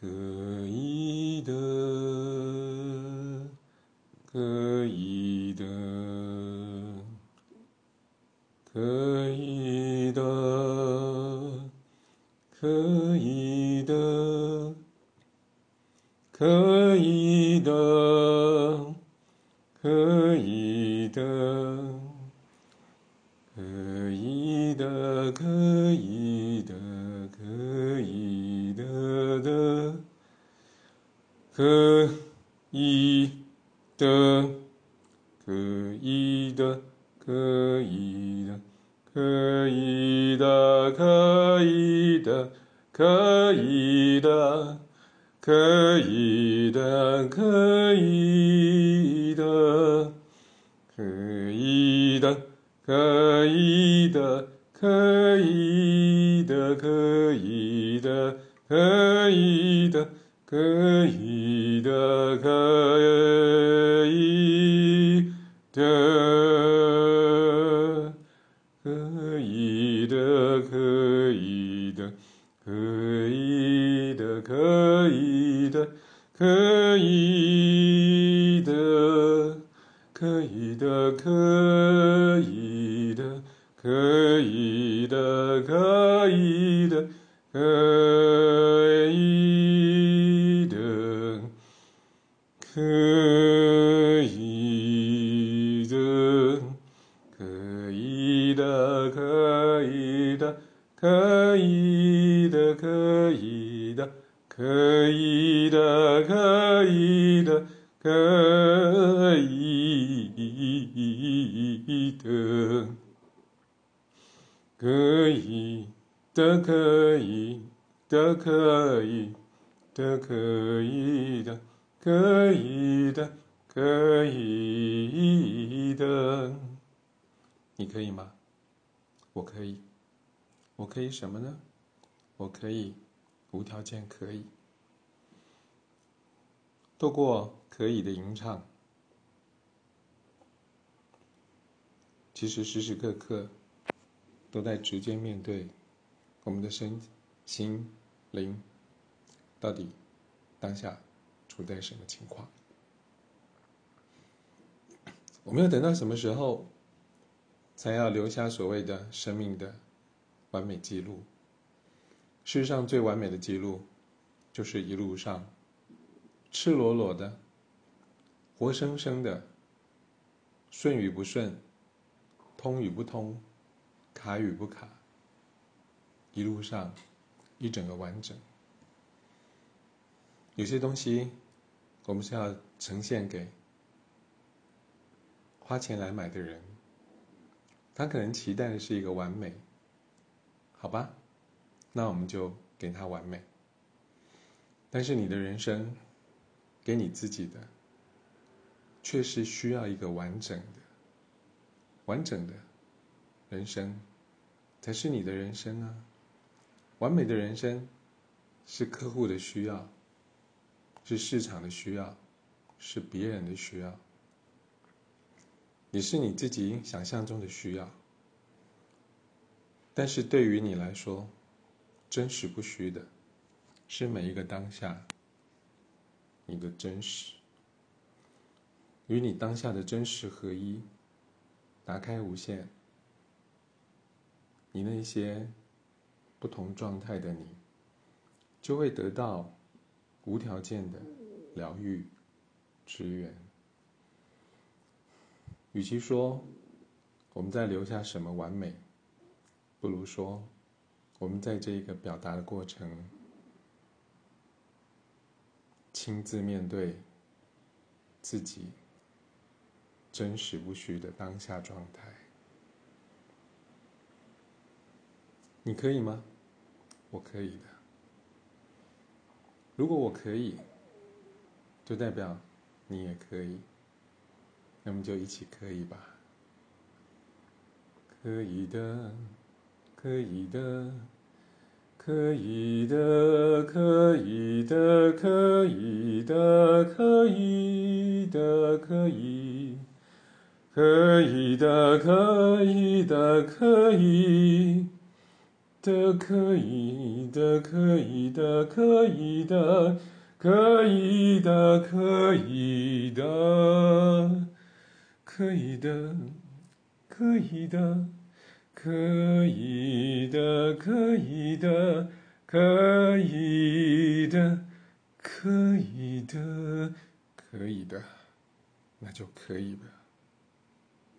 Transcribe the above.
可以的，可以的，可以的，可以的，可以的，可以的，可以的，可以的。可以的，可以的，可以的，可以的，可以的，可以的，可以的，可以的，可以的，可以的，可以的，可以的，可以的。可以的，可以的，可以的，可以的，可以的，可以的，可以的，可以的，可以的，可以的，可以的，可可以的，可以的，可以的，可以的，可以的，可以的，可以的，可以的，可以的，可以的，可以的。可以的，可以的，你可以吗？我可以，我可以什么呢？我可以无条件可以。透过可以的吟唱，其实时时刻刻都在直接面对我们的身心灵，到底当下。处在什么情况？我们要等到什么时候，才要留下所谓的生命的完美记录？世上最完美的记录，就是一路上赤裸裸的、活生生的，顺与不顺，通与不通，卡与不卡，一路上一整个完整。有些东西。我们是要呈现给花钱来买的人，他可能期待的是一个完美，好吧？那我们就给他完美。但是你的人生，给你自己的，却是需要一个完整的、完整的人生，才是你的人生啊！完美的人生是客户的需要。是市场的需要，是别人的需要，也是你自己想象中的需要。但是对于你来说，真实不虚的，是每一个当下你的真实，与你当下的真实合一，打开无限，你那些不同状态的你，就会得到。无条件的疗愈、支援。与其说我们在留下什么完美，不如说我们在这一个表达的过程，亲自面对自己真实不虚的当下状态。你可以吗？我可以的。如果我可以，就代表你也可以，那么就一起可以吧。可以的，可以的，可以的，可以的，可以的，可以的，可以，可以的，可以的，可以。的，可以的，可以的，可以的，可以的，可以的，可以的，可以的，可以的，可以的，可以的，可以的，可以的，那就可以了。